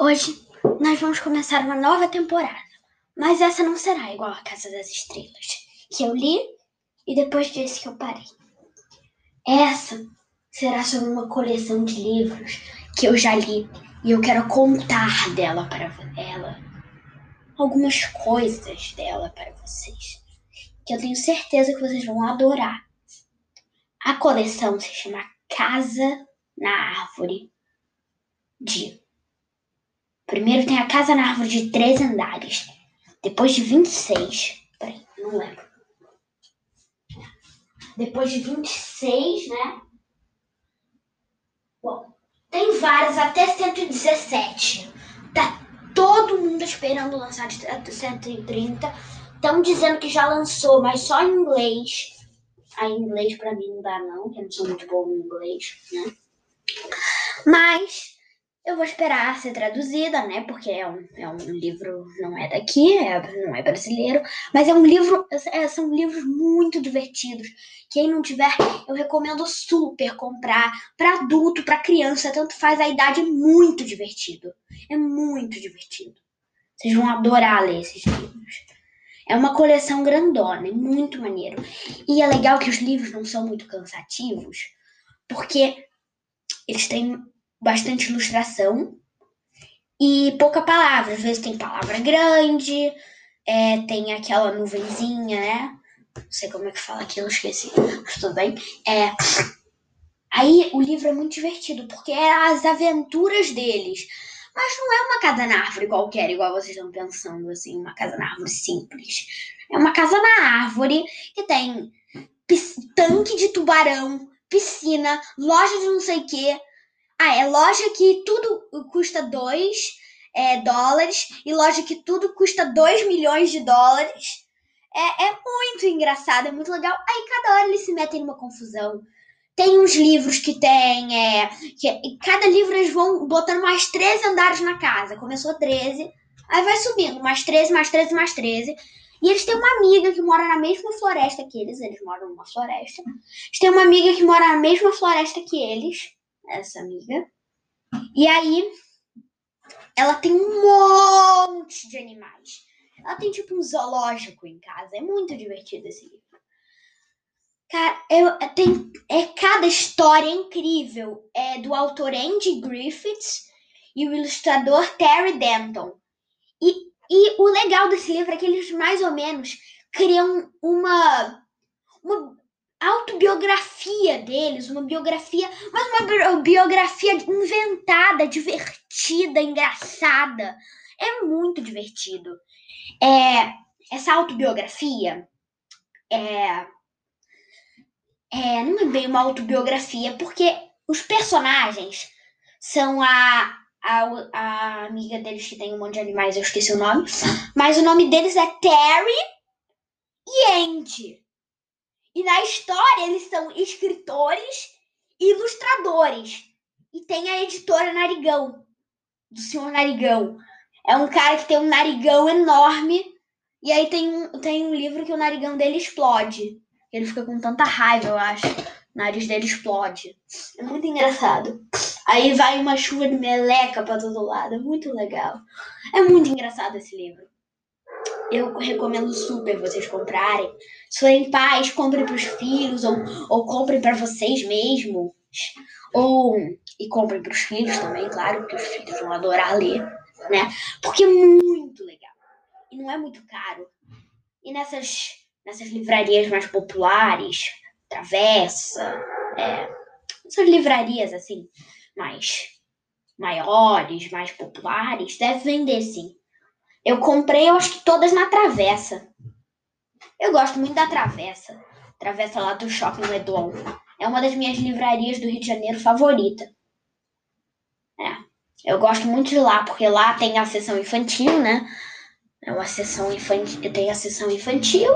Hoje nós vamos começar uma nova temporada, mas essa não será igual a Casa das Estrelas, que eu li e depois disse que eu parei. Essa será sobre uma coleção de livros que eu já li e eu quero contar dela para ela, algumas coisas dela para vocês, que eu tenho certeza que vocês vão adorar. A coleção se chama Casa na Árvore de Primeiro tem a casa na árvore de três andares. Depois de 26. Peraí, não lembro. Depois de 26, né? Bom, tem vários até 117. Tá todo mundo esperando lançar de 130. Estão dizendo que já lançou, mas só em inglês. Aí em inglês pra mim não dá não, que eu não sou muito bom em inglês, né? Mas eu vou esperar ser traduzida, né? Porque é um, é um livro, não é daqui, é, não é brasileiro, mas é um livro, é, são livros muito divertidos. Quem não tiver, eu recomendo super comprar para adulto, para criança, tanto faz a idade, é muito divertido. É muito divertido. Vocês vão adorar ler esses livros. É uma coleção grandona, é muito maneiro. E é legal que os livros não são muito cansativos, porque eles têm bastante ilustração e pouca palavra. Às vezes tem palavra grande, é, tem aquela nuvenzinha, né? Não sei como é que fala aquilo, esqueci. Mas tudo bem. É, aí o livro é muito divertido, porque é as aventuras deles. Mas não é uma casa na árvore qualquer, igual vocês estão pensando, assim, uma casa na árvore simples. É uma casa na árvore que tem tanque de tubarão, piscina, loja de não sei o quê, ah, é loja que tudo custa 2 é, dólares e loja que tudo custa 2 milhões de dólares. É, é muito engraçado, é muito legal. Aí cada hora eles se metem numa confusão. Tem uns livros que tem. É, que, cada livro eles vão botando mais 13 andares na casa. Começou 13, aí vai subindo, mais 13, mais 13, mais 13. E eles têm uma amiga que mora na mesma floresta que eles. Eles moram numa floresta. Eles têm uma amiga que mora na mesma floresta que eles essa amiga. E aí, ela tem um monte de animais. Ela tem tipo um zoológico em casa. É muito divertido esse livro. Cara, eu, tem, é cada história incrível. É do autor Andy Griffiths e o ilustrador Terry Denton. E, e o legal desse livro é que eles mais ou menos criam uma, uma autobiografia deles, uma biografia, mas uma biografia inventada, divertida, engraçada. É muito divertido. É, essa autobiografia é, é, não é bem uma autobiografia, porque os personagens são a, a, a amiga deles que tem um monte de animais, eu esqueci o nome, mas o nome deles é Terry e Andy. E na história eles são escritores e ilustradores. E tem a editora Narigão, do senhor Narigão. É um cara que tem um narigão enorme. E aí tem um, tem um livro que o narigão dele explode. Ele fica com tanta raiva, eu acho. O nariz dele explode. É muito engraçado. Aí vai uma chuva de meleca para todo lado. É muito legal. É muito engraçado esse livro eu recomendo super vocês comprarem. Se forem pais, comprem para os filhos ou, ou comprem para vocês mesmos. Ou e comprem para os filhos também, claro, porque os filhos vão adorar ler, né? Porque é muito legal. E não é muito caro. E nessas, nessas livrarias mais populares, Travessa, é, essas livrarias assim, mais maiores, mais populares, deve vender sim. Eu comprei, eu acho que todas na Travessa. Eu gosto muito da Travessa. Travessa lá do Shopping Leblon. É uma das minhas livrarias do Rio de Janeiro favorita. É. Eu gosto muito de lá, porque lá tem a sessão infantil, né? É uma sessão infantil. Tem a sessão infantil,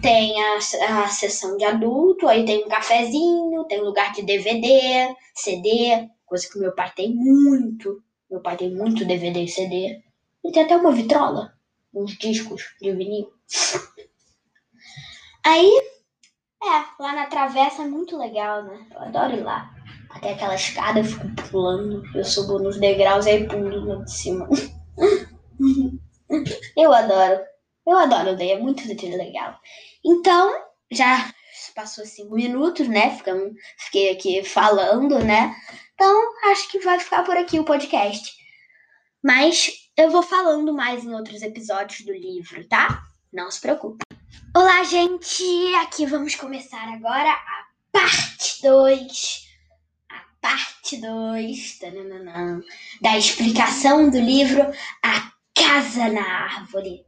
tem a, a sessão de adulto, aí tem um cafezinho, tem lugar de DVD, CD, coisa que meu pai tem muito. Meu pai tem muito DVD e CD. E tem até uma vitrola, uns discos de vinil. Aí, é, lá na travessa é muito legal, né? Eu adoro ir lá. Até aquela escada eu fico pulando. Eu subo nos degraus e aí pulo lá de cima. eu adoro. Eu adoro o é muito legal. Então, já passou cinco minutos, né? Ficamos, fiquei aqui falando, né? Então, acho que vai ficar por aqui o podcast. Mas eu vou falando mais em outros episódios do livro, tá? Não se preocupe. Olá, gente! Aqui vamos começar agora a parte 2. A parte 2 da explicação do livro A Casa na Árvore.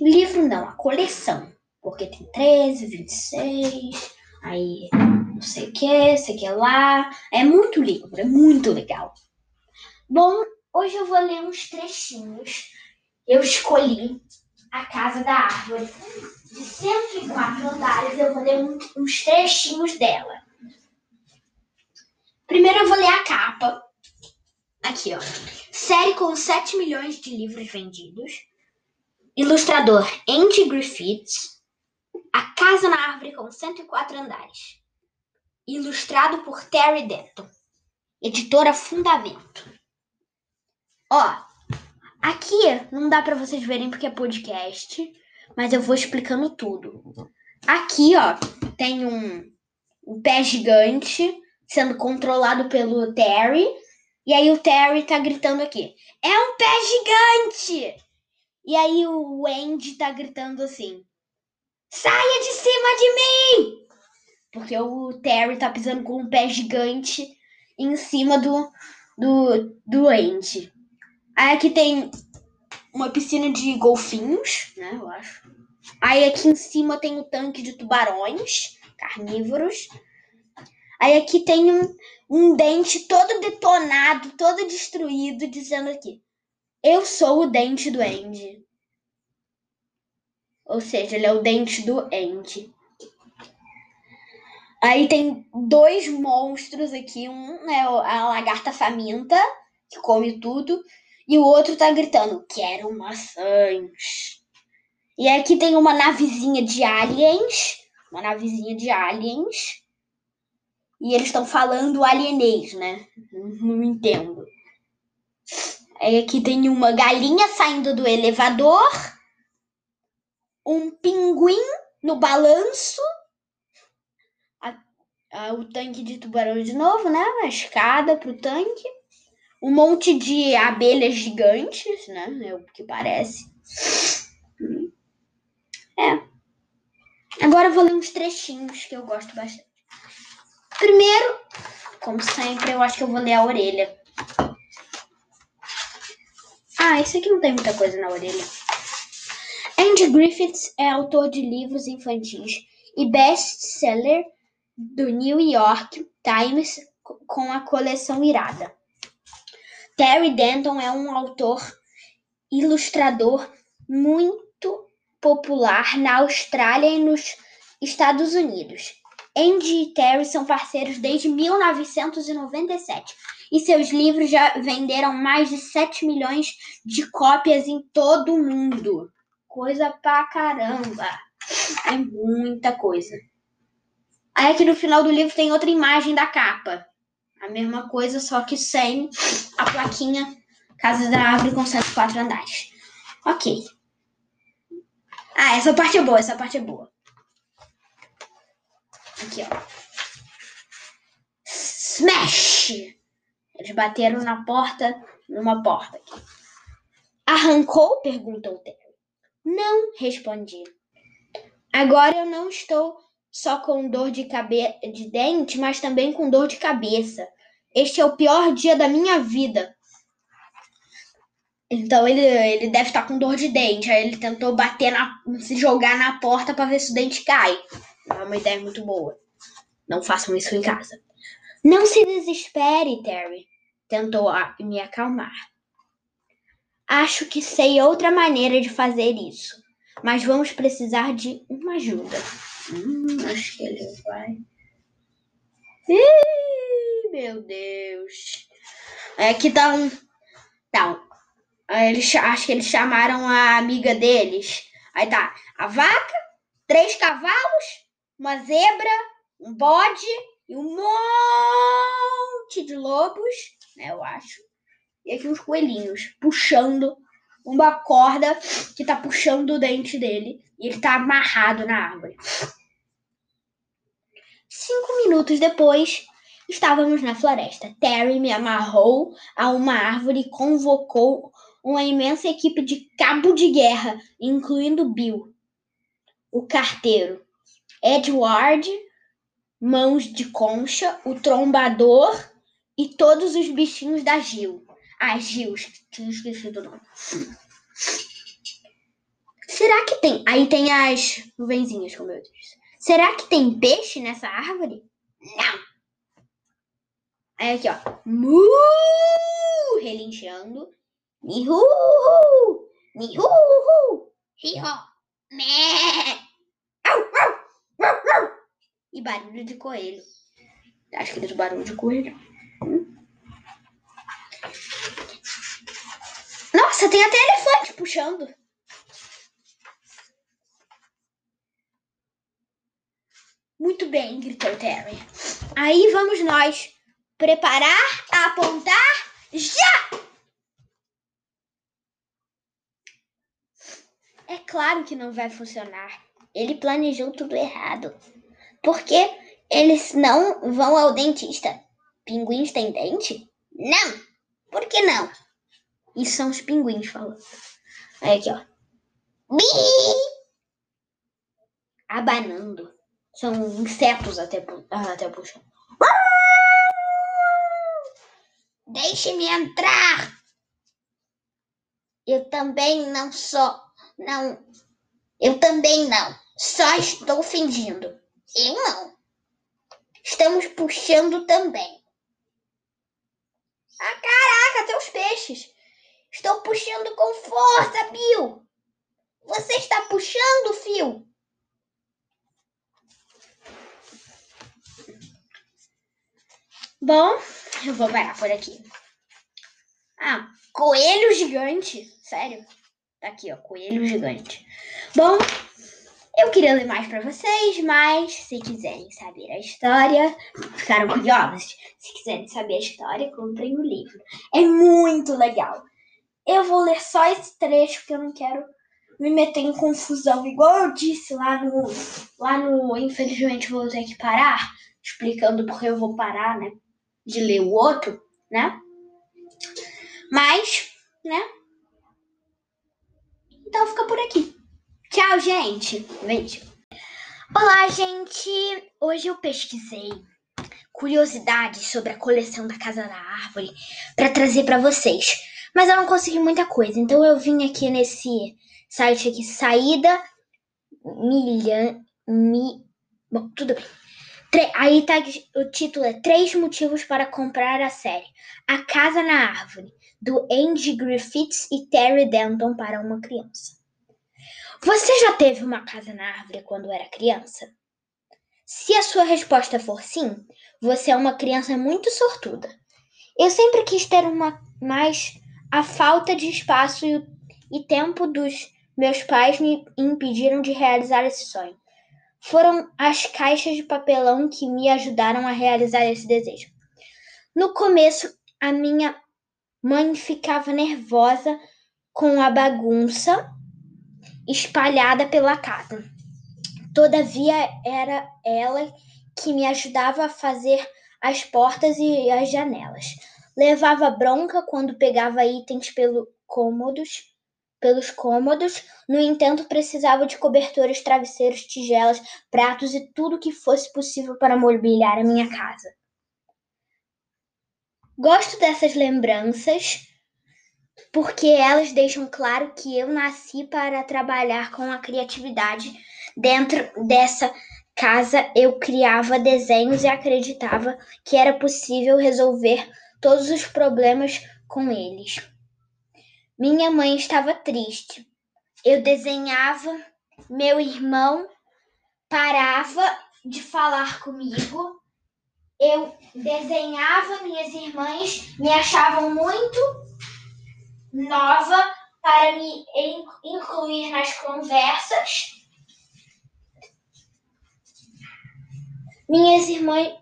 Livro não, a coleção. Porque tem 13, 26, aí não sei o que, sei o que lá. É muito livro, é muito legal. Bom, hoje eu vou ler uns trechinhos. Eu escolhi A Casa da Árvore de 104 andares, eu vou ler uns trechinhos dela. Primeiro eu vou ler a capa. Aqui, ó. Série com 7 milhões de livros vendidos. Ilustrador Andy Griffiths. A Casa na Árvore com 104 andares. Ilustrado por Terry Denton. Editora Fundamento. Ó, aqui não dá para vocês verem porque é podcast, mas eu vou explicando tudo. Aqui, ó, tem um, um pé gigante sendo controlado pelo Terry. E aí o Terry tá gritando aqui: É um pé gigante! E aí o Andy tá gritando assim: Saia de cima de mim! Porque o Terry tá pisando com um pé gigante em cima do, do, do Andy. Aí aqui tem uma piscina de golfinhos, né? Eu acho. Aí aqui em cima tem o um tanque de tubarões carnívoros. Aí aqui tem um, um dente todo detonado, todo destruído, dizendo aqui: Eu sou o dente do Andy. Ou seja, ele é o dente do Andy. Aí tem dois monstros aqui. Um é a lagarta faminta, que come tudo. E o outro tá gritando: Quero maçãs. E aqui tem uma navezinha de aliens. Uma navezinha de aliens. E eles estão falando alienês, né? Não entendo. Aí aqui tem uma galinha saindo do elevador. Um pinguim no balanço. A, a, o tanque de tubarão de novo, né? A escada pro tanque. Um monte de abelhas gigantes, né? É o que parece. É. Agora eu vou ler uns trechinhos que eu gosto bastante. Primeiro, como sempre, eu acho que eu vou ler a orelha. Ah, esse aqui não tem muita coisa na orelha. Andy Griffiths é autor de livros infantis e best-seller do New York Times com a coleção Irada. Terry Denton é um autor ilustrador muito popular na Austrália e nos Estados Unidos. Andy e Terry são parceiros desde 1997 e seus livros já venderam mais de 7 milhões de cópias em todo o mundo. Coisa pra caramba! É muita coisa. Aí aqui no final do livro tem outra imagem da capa. A mesma coisa, só que sem a plaquinha Casa da Árvore com 104 andares. Ok. Ah, essa parte é boa, essa parte é boa. Aqui, ó. Smash! Eles bateram na porta, numa porta aqui. Arrancou? perguntou Terry. Não, respondi. Agora eu não estou só com dor de, de dente, mas também com dor de cabeça. Este é o pior dia da minha vida. Então ele, ele deve estar com dor de dente. Aí ele tentou bater na. se jogar na porta para ver se o dente cai. Não é uma ideia muito boa. Não façam isso em casa. Não se desespere, Terry. Tentou me acalmar. Acho que sei outra maneira de fazer isso. Mas vamos precisar de uma ajuda. Hum, acho que ele vai. Ih, meu Deus. É que tá um. Tá. Eles, acho que eles chamaram a amiga deles. Aí tá a vaca, três cavalos, uma zebra, um bode e um monte de lobos, né, eu acho. E aqui uns coelhinhos puxando uma corda que tá puxando o dente dele. Ele tá amarrado na árvore. Cinco minutos depois, estávamos na floresta. Terry me amarrou a uma árvore e convocou uma imensa equipe de cabo de guerra, incluindo Bill, o carteiro, Edward, mãos de concha, o trombador e todos os bichinhos da Gil. Ah, Gil, tinha esquecido o nome. Tem? Aí tem as nuvenzinhas, como eu disse. Será que tem peixe nessa árvore? Não. Aí aqui, ó. Mu! Relinchando. Nihu! Nihu! Hiho! Mé! E barulho de coelho. Acho que do barulho de coelho. Hum. Nossa, tem até elefante puxando. Muito bem, gritou Terry. Aí vamos nós preparar, apontar, já! É claro que não vai funcionar. Ele planejou tudo errado. Porque eles não vão ao dentista. Pinguins têm dente? Não! Por que não? Isso são os pinguins falando. Aí aqui, ó. Bi! Abanando. São insetos até, até puxando. Deixe-me entrar! Eu também não sou. Não. Eu também não. Só estou fingindo. Eu não. Estamos puxando também. Ah, caraca, teus peixes. Estou puxando com força, Bill. Você está puxando, Phil? Bom, eu vou parar por aqui. Ah, coelho gigante. Sério? Tá aqui, ó, coelho gigante. Bom, eu queria ler mais para vocês, mas se quiserem saber a história, ficaram curiosos? Se quiserem saber a história, comprem o livro. É muito legal. Eu vou ler só esse trecho porque eu não quero me meter em confusão, igual eu disse lá no lá no infelizmente vou ter que parar, explicando porque eu vou parar, né? De ler o outro, né? Mas, né? Então fica por aqui. Tchau, gente. Beijo. Olá, gente. Hoje eu pesquisei curiosidades sobre a coleção da Casa da Árvore para trazer para vocês. Mas eu não consegui muita coisa, então eu vim aqui nesse site aqui, saída milha, mi, bom, tudo bem. Aí tá, o título é Três Motivos para Comprar a Série A Casa na Árvore, do Andy Griffiths e Terry Denton para uma criança. Você já teve uma casa na árvore quando era criança? Se a sua resposta for sim, você é uma criança muito sortuda. Eu sempre quis ter uma, mas a falta de espaço e, e tempo dos meus pais me impediram de realizar esse sonho. Foram as caixas de papelão que me ajudaram a realizar esse desejo. No começo, a minha mãe ficava nervosa com a bagunça espalhada pela casa. Todavia, era ela que me ajudava a fazer as portas e as janelas. Levava bronca quando pegava itens pelo cômodos pelos cômodos, no entanto, precisava de cobertores, travesseiros, tigelas, pratos e tudo que fosse possível para mobiliar a minha casa. Gosto dessas lembranças porque elas deixam claro que eu nasci para trabalhar com a criatividade. Dentro dessa casa, eu criava desenhos e acreditava que era possível resolver todos os problemas com eles. Minha mãe estava triste. Eu desenhava, meu irmão parava de falar comigo. Eu desenhava, minhas irmãs me achavam muito nova para me incluir nas conversas. Minhas irmãs,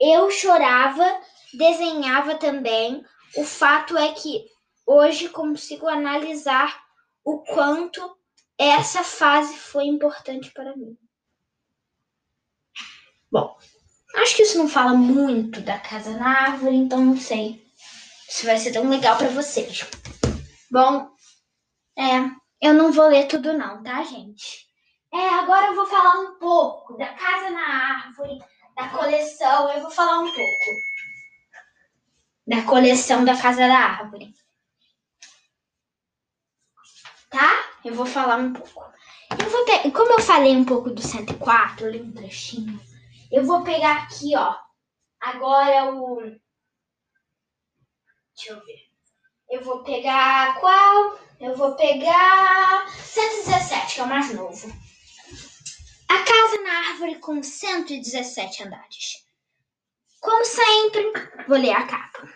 eu chorava, desenhava também. O fato é que hoje consigo analisar o quanto essa fase foi importante para mim. Bom, acho que isso não fala muito da casa na árvore, então não sei se vai ser tão legal para vocês. Bom, é, eu não vou ler tudo não, tá, gente? É, agora eu vou falar um pouco da casa na árvore, da coleção, eu vou falar um pouco da coleção da casa da árvore. Tá? Eu vou falar um pouco. Eu vou pe... Como eu falei um pouco do 104, eu li um trechinho. Eu vou pegar aqui, ó. Agora o. Deixa eu ver. Eu vou pegar qual? Eu vou pegar 117, que é o mais novo. A casa na árvore com 117 andares. Como sempre, vou ler a capa.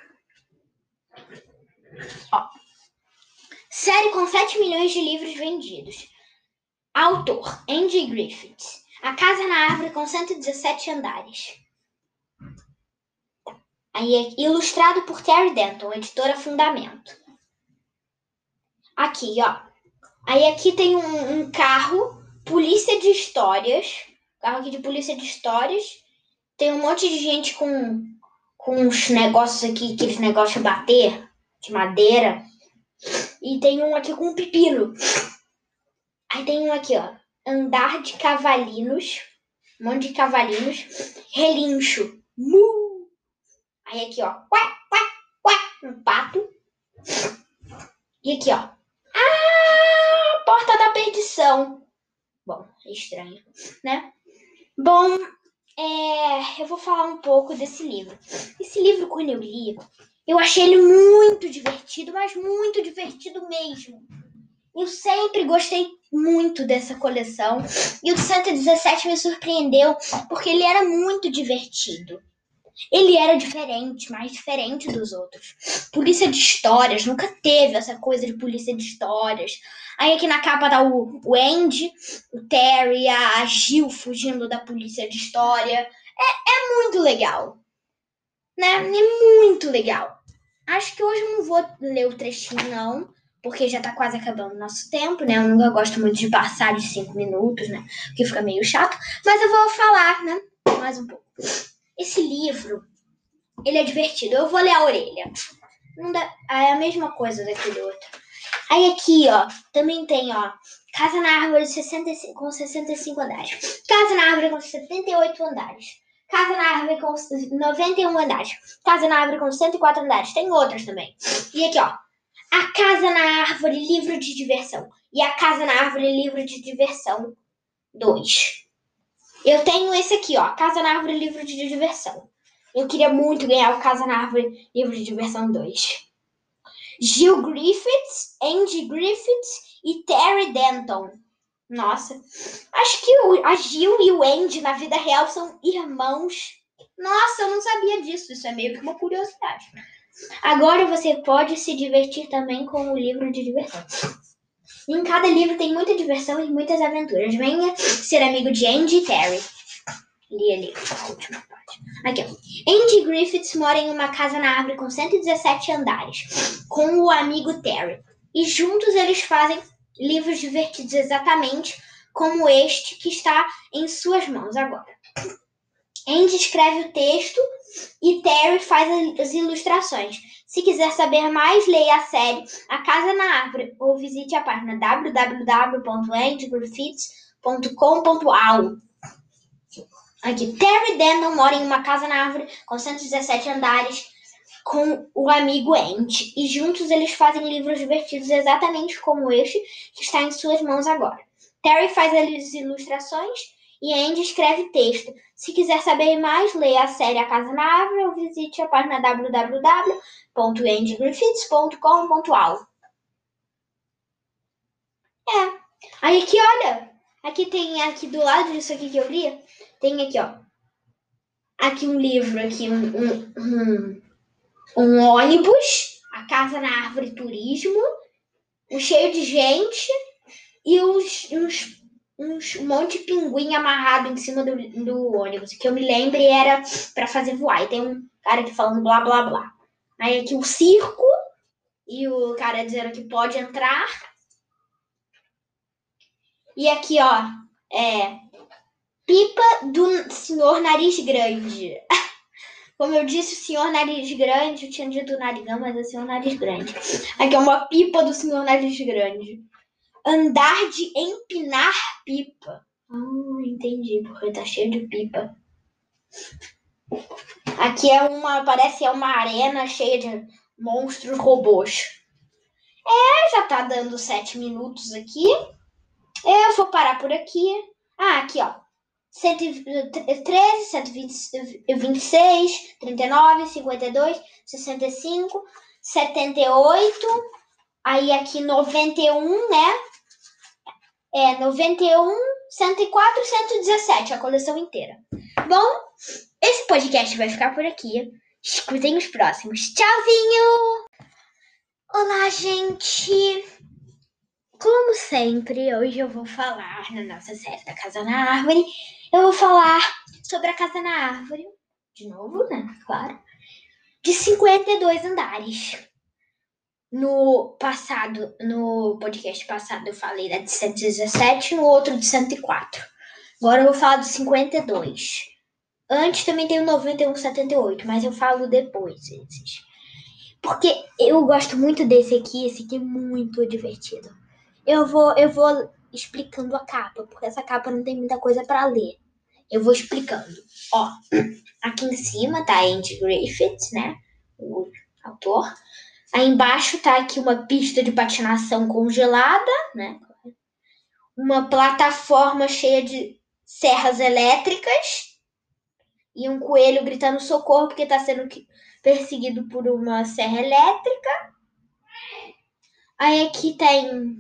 Ó. Série com 7 milhões de livros vendidos. Autor: Andy Griffiths. A Casa na Árvore com 117 andares. Aí é ilustrado por Terry Denton, editora Fundamento. Aqui, ó. Aí aqui tem um, um carro, polícia de histórias. Carro aqui de polícia de histórias. Tem um monte de gente com, com uns negócios aqui, aqueles negócios de bater, de madeira. E tem um aqui com pepino. Aí tem um aqui, ó. Andar de cavalinos. Um monte de cavalinos. Relincho. Mu. Aí aqui, ó. Ué, ué, ué. Um pato. E aqui, ó. Ah! Porta da perdição. Bom, é estranho, né? Bom, é, eu vou falar um pouco desse livro. Esse livro, quando eu li, eu achei ele muito divertido, mas muito divertido mesmo. Eu sempre gostei muito dessa coleção. E o 117 me surpreendeu porque ele era muito divertido. Ele era diferente, mais diferente dos outros. Polícia de histórias, nunca teve essa coisa de polícia de histórias. Aí aqui na capa tá o, o Andy, o Terry, a Gil fugindo da polícia de história. É, é muito legal. Né? É muito legal. Acho que hoje eu não vou ler o trechinho, não porque já tá quase acabando o nosso tempo, né? Eu nunca gosto muito de passar de cinco minutos, né? Porque fica meio chato. Mas eu vou falar, né? Mais um pouco. Esse livro, ele é divertido. Eu vou ler a orelha. Não dá... Ah, é a mesma coisa daquele outro. Aí aqui, ó, também tem, ó, Casa na Árvore 65, com 65 andares. Casa na Árvore com 78 andares. Casa na Árvore com 91 andares. Casa na Árvore com 104 andares. Tem outras também. E aqui, ó, a Casa na Árvore, livro de diversão. E A Casa na Árvore, livro de diversão 2. Eu tenho esse aqui, ó. Casa na Árvore, livro de diversão. Eu queria muito ganhar o Casa na Árvore, livro de diversão 2. Gil Griffiths, Andy Griffiths e Terry Denton. Nossa, acho que o, a Gil e o Andy na vida real são irmãos. Nossa, eu não sabia disso. Isso é meio que uma curiosidade. Agora você pode se divertir também com o livro de diversão. Em cada livro tem muita diversão e muitas aventuras. Venha ser amigo de Andy e Terry. Li ali a última parte. Aqui, ó. Andy Griffiths mora em uma casa na árvore com 117 andares, com o amigo Terry. E juntos eles fazem livros divertidos exatamente como este que está em suas mãos agora. Andy escreve o texto e Terry faz as ilustrações. Se quiser saber mais, leia a série A Casa na Árvore ou visite a página www.andygriffiths.com.au. Aqui, Terry Denton mora em uma casa na árvore com 117 andares com o amigo Andy e juntos eles fazem livros divertidos exatamente como este que está em suas mãos agora. Terry faz as ilustrações e Andy escreve texto. Se quiser saber mais, leia a série A Casa na Árvore ou visite a página www.andygriffiths.com.au. É. Aí aqui, olha. Aqui tem, aqui do lado disso aqui que eu li, tem aqui, ó. Aqui um livro, aqui um, um, um, um ônibus, a Casa na Árvore Turismo, um cheio de gente e uns, uns uns, um monte de pinguim amarrado em cima do, do ônibus. Que eu me lembre era para fazer voar. E tem um cara aqui falando blá blá blá. Aí aqui o circo e o cara dizendo que pode entrar. E aqui, ó, é pipa do senhor nariz grande. Como eu disse, o senhor nariz grande, eu tinha dito narigão, mas é o senhor nariz grande. Aqui é uma pipa do senhor nariz grande. Andar de empinar pipa. Ah, entendi, porque tá cheio de pipa. Aqui é uma, parece é uma arena cheia de monstros robôs. É, já tá dando sete minutos aqui. Eu vou parar por aqui. Ah, aqui, ó. 113, 126, 39, 52, 65, 78. Aí aqui 91, né? É, 91, 104, 117, a coleção inteira. Bom, esse podcast vai ficar por aqui. Escutem os próximos. Tchauzinho! Olá, gente! Como sempre, hoje eu vou falar na nossa série da Casa na Árvore. Eu vou falar sobre a Casa na Árvore. De novo, né? Claro. De 52 andares. No passado, no podcast passado, eu falei da de 117 no outro de 104. Agora eu vou falar do 52. Antes também tem o 9178, mas eu falo depois esses. Porque eu gosto muito desse aqui, esse aqui é muito divertido. Eu vou, eu vou explicando a capa, porque essa capa não tem muita coisa para ler. Eu vou explicando. Ó, aqui em cima tá Andy Griffith, né? O autor. Aí embaixo tá aqui uma pista de patinação congelada, né? Uma plataforma cheia de serras elétricas e um coelho gritando socorro porque tá sendo perseguido por uma serra elétrica. Aí aqui tem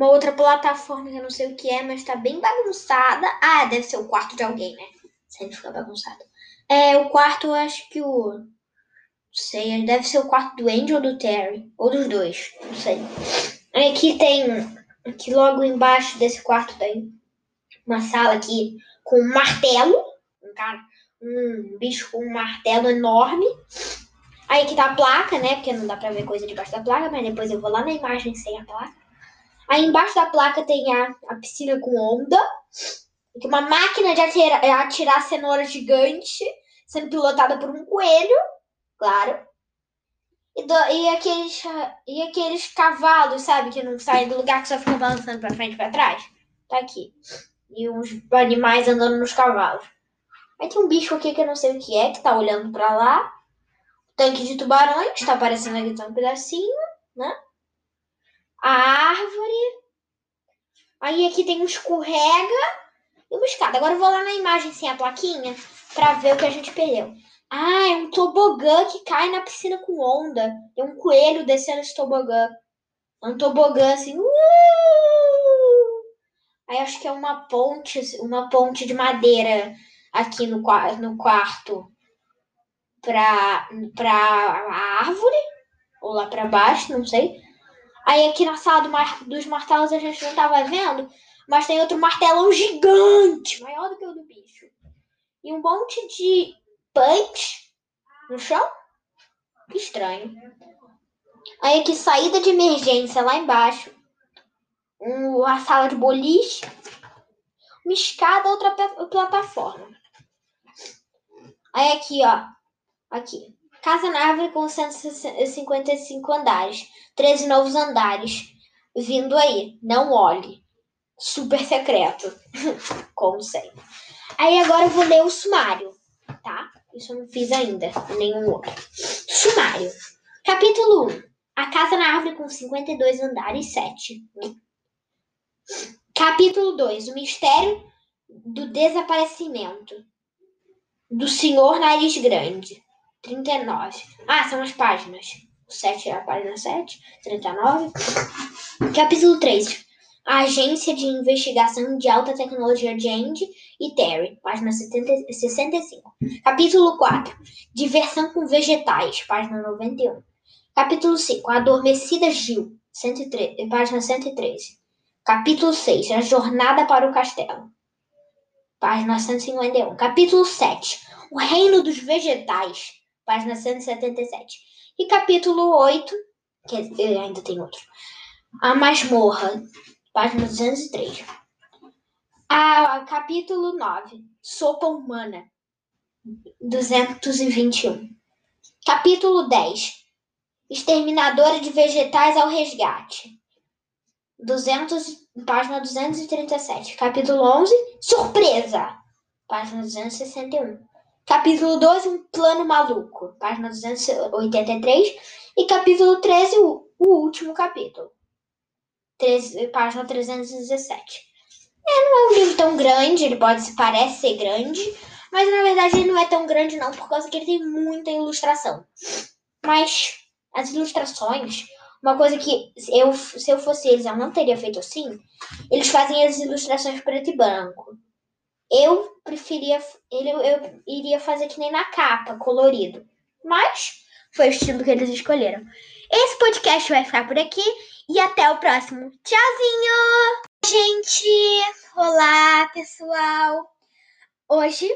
uma outra plataforma que eu não sei o que é, mas tá bem bagunçada. Ah, deve ser o quarto de alguém, né? Sempre fica bagunçado. É, o quarto eu acho que o sei, deve ser o quarto do Andy ou do Terry. Ou dos dois, não sei. Aqui tem, aqui logo embaixo desse quarto tem uma sala aqui com um martelo. Um cara, um bicho com um martelo enorme. Aí aqui tá a placa, né? Porque não dá pra ver coisa debaixo da placa, mas depois eu vou lá na imagem sem a placa. Aí embaixo da placa tem a, a piscina com onda. Uma máquina de atirar, atirar cenoura gigante, sendo pilotada por um coelho claro. E, do, e, aqueles, e aqueles cavalos, sabe, que não saem do lugar, que só ficam balançando pra frente e pra trás. Tá aqui. E uns animais andando nos cavalos. Aí tem um bicho aqui que eu não sei o que é, que tá olhando pra lá. Tanque de tubarões, tá aparecendo aqui tá um pedacinho, né? A árvore. Aí aqui tem um escorrega e uma escada. Agora eu vou lá na imagem sem a plaquinha pra ver o que a gente perdeu. Ah, é um tobogã que cai na piscina com onda. Tem um coelho descendo esse tobogã. É um tobogã assim. Uh! Aí acho que é uma ponte, uma ponte de madeira aqui no, no quarto pra, pra árvore. Ou lá pra baixo, não sei. Aí aqui na sala do mar, dos martelos a gente não tava vendo. Mas tem outro martelão gigante, maior do que o do bicho. E um monte de punch no chão? Que estranho. Aí aqui, saída de emergência lá embaixo. Um, a sala de boliche. Uma escada, outra plataforma. Aí aqui, ó. Aqui. Casa na árvore com 155 andares. 13 novos andares. Vindo aí. Não olhe. Super secreto. Como sempre. Aí agora eu vou ler o sumário, tá? Isso eu não fiz ainda, nenhum outro. Sumário. Capítulo 1. A Casa na Árvore com 52 andares, 7. Capítulo 2. O Mistério do Desaparecimento do Senhor Nariz Grande. 39. Ah, são as páginas. O 7 é a página 7. 39. Capítulo 3 a Agência de Investigação de Alta Tecnologia de Andy e Terry, página 70, 65. Capítulo 4. Diversão com vegetais, página 91. Capítulo 5. A Adormecida Gil, 103, página 113. Capítulo 6. A Jornada para o Castelo. Página 151. Capítulo 7. O Reino dos Vegetais. Página 177. E capítulo 8. Que ainda tem outro. A Masmorra. Página 203. A, capítulo 9. Sopa Humana. 221. Capítulo 10. Exterminadora de vegetais ao resgate. 200, página 237. Capítulo 11. Surpresa. Página 261. Capítulo 12. Um plano maluco. Página 283. E capítulo 13. O, o último capítulo. 13, página 317. É, não é um livro tão grande, ele pode parece ser grande, mas na verdade ele não é tão grande não, por causa que ele tem muita ilustração. Mas as ilustrações, uma coisa que eu, se eu fosse eles, eu não teria feito assim, eles fazem as ilustrações preto e branco. Eu preferia, ele, eu iria fazer que nem na capa, colorido. Mas foi o estilo que eles escolheram. Esse podcast vai ficar por aqui e até o próximo. Tchauzinho! Gente, olá pessoal! Hoje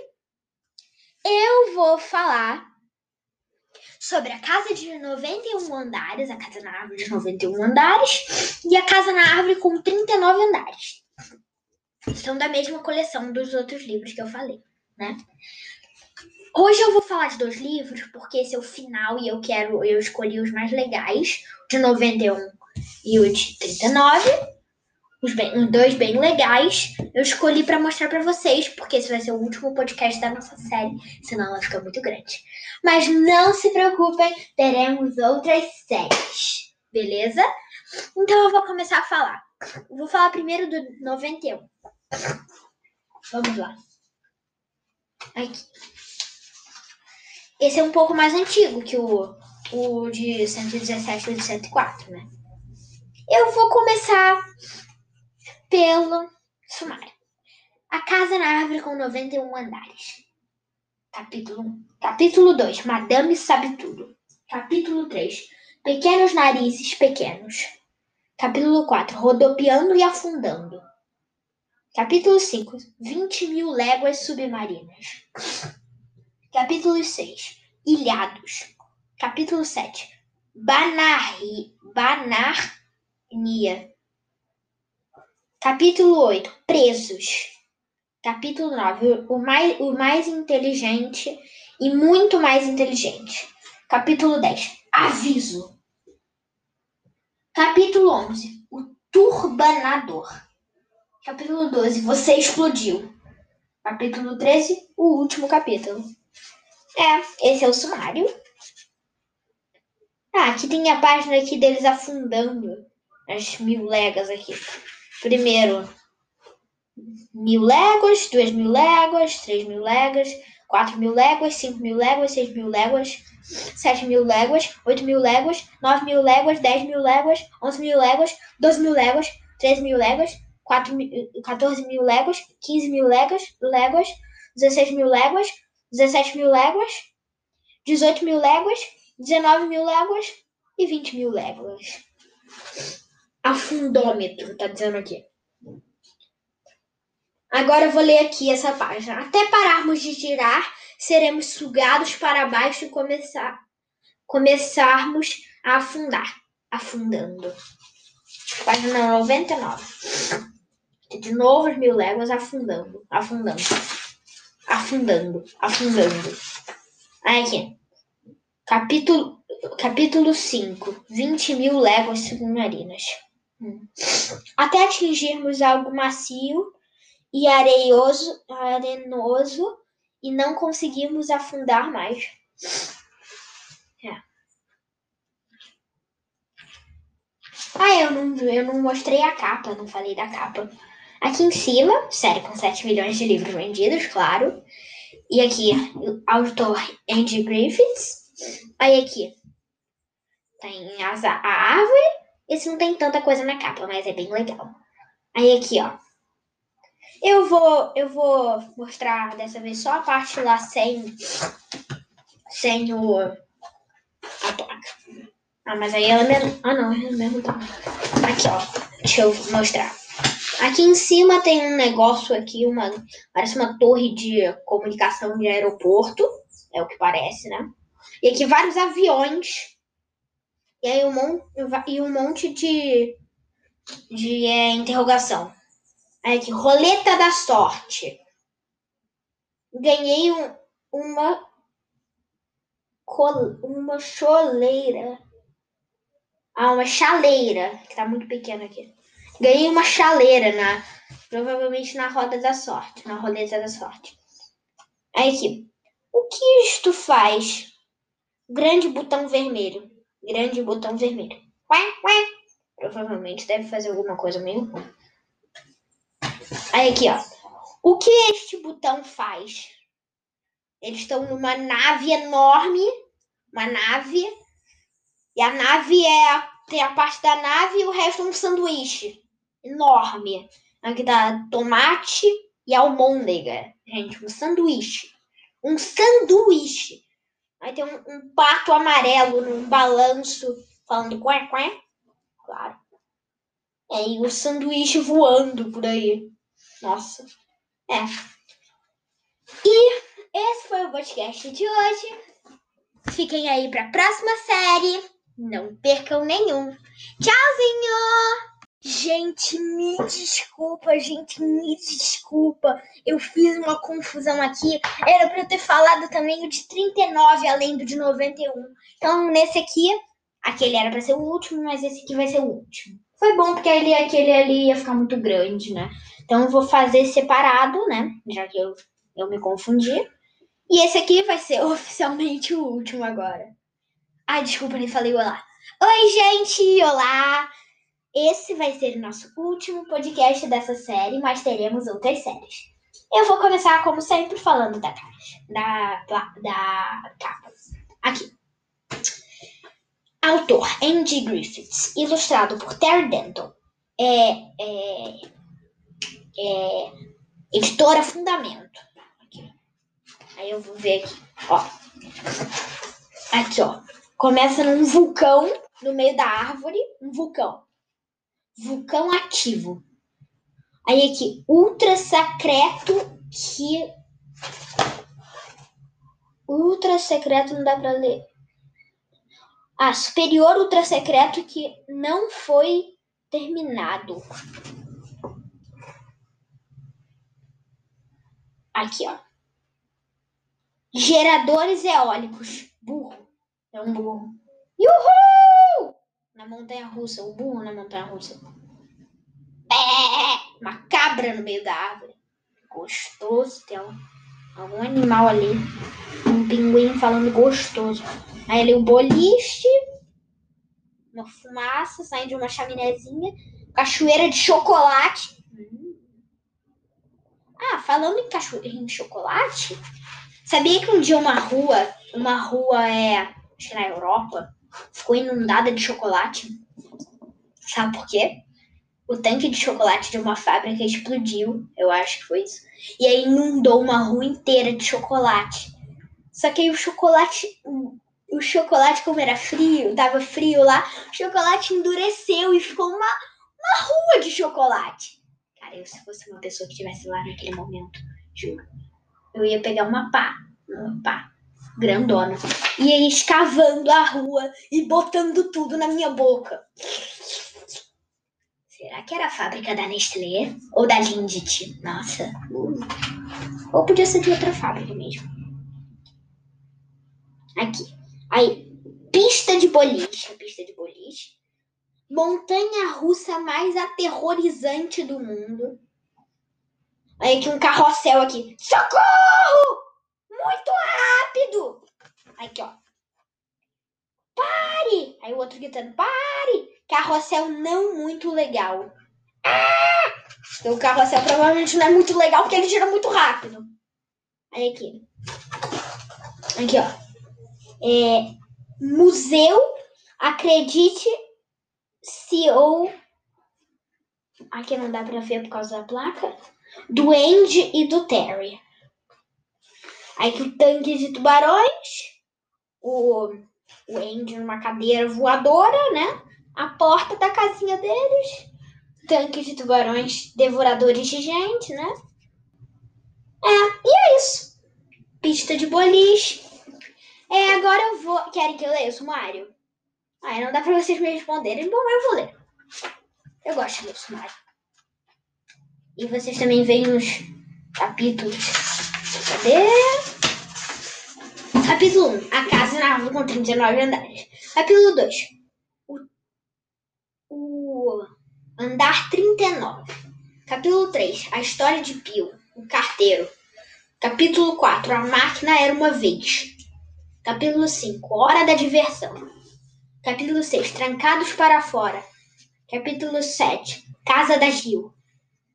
eu vou falar sobre a casa de 91 andares, a casa na árvore de 91 andares e a casa na árvore com 39 andares. São da mesma coleção dos outros livros que eu falei, né? Hoje eu vou falar de dois livros, porque esse é o final e eu quero, eu escolhi os mais legais, de 91 e o de 39. Os, bem, os dois bem legais. Eu escolhi para mostrar para vocês, porque esse vai ser o último podcast da nossa série, senão ela fica muito grande. Mas não se preocupem, teremos outras séries, beleza? Então eu vou começar a falar. Vou falar primeiro do 91. Vamos lá. Aqui. Esse é um pouco mais antigo que o, o de 117 e de 104, né? Eu vou começar pelo sumário. A Casa na Árvore com 91 andares. Capítulo 1. Capítulo 2. Madame sabe tudo. Capítulo 3. Pequenos narizes pequenos. Capítulo 4. Rodopiando e afundando. Capítulo 5. 20 mil léguas submarinas. Capítulo 6. Ilhados. Capítulo 7. Banarri, Banarnia. Capítulo 8. Presos. Capítulo 9. O mais, o mais inteligente e muito mais inteligente. Capítulo 10. Aviso. Capítulo 11. O turbanador. Capítulo 12. Você explodiu. Capítulo 13. O último capítulo. É, esse é o sumário. Ah, aqui tem a página aqui deles afundando as mil léguas aqui. Primeiro, mil léguas, duas mil léguas, três mil léguas, quatro mil léguas, cinco mil léguas, seis mil léguas, sete mil léguas, oito mil léguas, nove mil léguas, dez mil léguas, onze mil léguas, doze mil léguas, treze mil léguas, quatro, 14 mil léguas, quinze mil léguas, léguas, dezesseis mil léguas, 17 mil léguas, 18 mil léguas, 19 mil léguas e 20 mil léguas. Afundômetro, tá dizendo aqui. Agora eu vou ler aqui essa página. Até pararmos de girar, seremos sugados para baixo e começar, começarmos a afundar. Afundando. Página 99. De novo mil léguas afundando. Afundando afundando, afundando. Aqui. Capítulo, capítulo 5. 20 mil léguas submarinas. Hum. Até atingirmos algo macio e areioso, arenoso e não conseguirmos afundar mais. É. Ah, eu não, eu não mostrei a capa, não falei da capa. Aqui em cima, série com 7 milhões de livros vendidos, claro. E aqui, autor Andy Griffiths. Aí aqui, tem as, a árvore. Esse não tem tanta coisa na capa, mas é bem legal. Aí aqui, ó. Eu vou, eu vou mostrar dessa vez só a parte lá sem, sem o, a placa. Ah, mas aí ela é mesmo. Ah, não, é mesmo tamanho. Aqui, ó. Deixa eu mostrar. Aqui em cima tem um negócio aqui, uma parece uma torre de comunicação de aeroporto, é o que parece, né? E aqui vários aviões. E aí um monte, e um monte de de é, interrogação. Aí aqui, roleta da sorte. Ganhei um, uma uma choleira. Ah, uma chaleira, que tá muito pequena aqui. Ganhei uma chaleira na provavelmente na roda da sorte, na roleta da sorte. Aí aqui. O que isto faz? Grande botão vermelho. Grande botão vermelho. Ué, ué. Provavelmente deve fazer alguma coisa meio ruim. Aí aqui, ó. O que este botão faz? Eles estão numa nave enorme, uma nave, e a nave é tem a parte da nave e o resto é um sanduíche enorme. Aqui dá tomate e almôndega, gente, um sanduíche, um sanduíche. Aí tem um, um pato amarelo num balanço falando quá quá, claro. É, e o sanduíche voando por aí. Nossa. É. E esse foi o podcast de hoje. Fiquem aí para a próxima série. Não percam nenhum. Tchauzinho! Gente, me desculpa, gente, me desculpa. Eu fiz uma confusão aqui. Era para eu ter falado também o de 39 além do de 91. Então, nesse aqui, aquele era para ser o último, mas esse aqui vai ser o último. Foi bom porque ele, aquele ali ia ficar muito grande, né? Então, eu vou fazer separado, né? Já que eu, eu me confundi. E esse aqui vai ser oficialmente o último agora. Ai, desculpa, nem falei olá. Oi, gente! Olá! Esse vai ser o nosso último podcast dessa série, mas teremos outras séries. Eu vou começar, como sempre, falando da. Da, da capa. Aqui. Autor Andy Griffiths, ilustrado por Terry Denton. É, é, é editora Fundamento. Aí eu vou ver aqui, ó. Aqui, ó. Começa num vulcão no meio da árvore, um vulcão. Vulcão ativo. Aí aqui, ultra secreto que ultra secreto não dá para ler. Ah, superior ultra secreto que não foi terminado. Aqui, ó. Geradores eólicos. Burro. É um burro. Uhul! Na montanha russa. O burro na montanha russa. Bé! Uma cabra no meio da árvore. Gostoso. Tem um, algum animal ali. Um pinguim falando gostoso. Aí ali o boliche. Uma fumaça saindo de uma chaminézinha. Cachoeira de chocolate. Ah, falando em cachoeira de chocolate, Sabia que um dia uma rua, uma rua é, acho que na Europa, ficou inundada de chocolate? Sabe por quê? O tanque de chocolate de uma fábrica explodiu, eu acho que foi isso. E aí inundou uma rua inteira de chocolate. Só que aí o chocolate, o chocolate como era frio, tava frio lá, o chocolate endureceu e ficou uma, uma rua de chocolate. Cara, eu se fosse uma pessoa que estivesse lá naquele momento, juro eu ia pegar uma pá, uma pá grandona, e ia escavando a rua e botando tudo na minha boca. Será que era a fábrica da Nestlé ou da Lindt? Nossa. Ou podia ser de outra fábrica mesmo. Aqui. Aí, pista de boliche. Pista de boliche. Montanha russa mais aterrorizante do mundo. Aí aqui um carrossel aqui. Socorro! Muito rápido! Aqui, ó. Pare! Aí o outro gritando, pare! Carrossel não muito legal. Ah! Então, o carrossel provavelmente não é muito legal porque ele gira muito rápido. Aí aqui. Aqui, ó. É, museu, acredite se ou... Aqui não dá pra ver por causa da placa do Andy e do Terry. Aí o tanque de tubarões, o, o Andy numa cadeira voadora, né? A porta da casinha deles, tanques de tubarões devoradores de gente, né? É, e é isso. Pista de boliche. É, agora eu vou. Querem que eu leia o sumário? Ah, não dá pra vocês me responderem. Bom, eu vou ler. Eu gosto de ler o sumário. E vocês também veem os capítulos. Cadê? Capítulo 1. A casa na árvore com 39 andares. Capítulo 2. O, o andar 39. Capítulo 3. A história de Pio, o carteiro. Capítulo 4. A máquina era uma vez. Capítulo 5. Hora da diversão. Capítulo 6. Trancados para fora. Capítulo 7. Casa da Gil.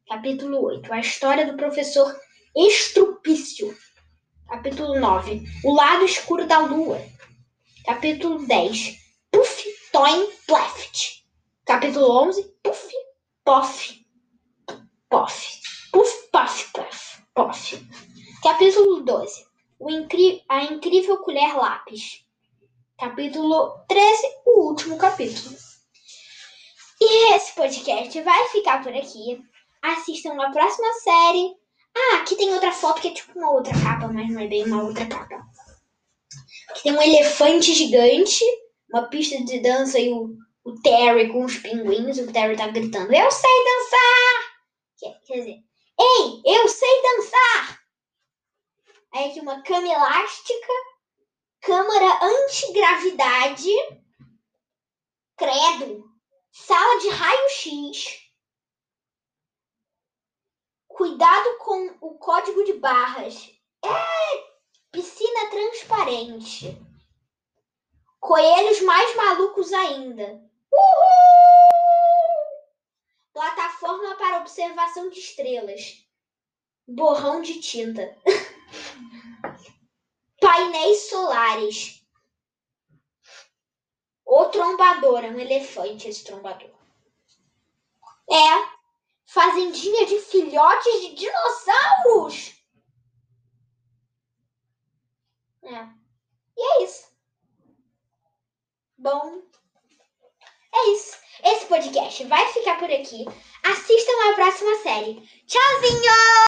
Capítulo 8. A história do professor Estrupício. Capítulo 9. O lado escuro da lua. Capítulo 10. Puff, Toin, Pleft. Capítulo 11. Puff, Poff, Poff. Puff, Puff, Puff, Poff. Capítulo 12. O a incrível colher lápis. Capítulo 13. O último capítulo. E esse podcast vai ficar por aqui. Assistam a próxima série. Ah, aqui tem outra foto que é tipo uma outra capa, mas não é bem uma outra capa. Aqui tem um elefante gigante, uma pista de dança e o, o Terry com os pinguins. O Terry tá gritando: Eu sei dançar! Quer, quer dizer, Ei, eu sei dançar! Aí aqui uma cama elástica, câmara antigravidade, credo, sala de raio-x Cuidado com o código de barras. É! Piscina transparente. Coelhos mais malucos ainda. Uhul! Plataforma para observação de estrelas. Borrão de tinta. Painéis solares. O trombador, é um elefante esse trombador. É, Fazendinha de filhotes de dinossauros! É. E é isso. Bom, é isso. Esse podcast vai ficar por aqui. Assistam a próxima série. Tchauzinho!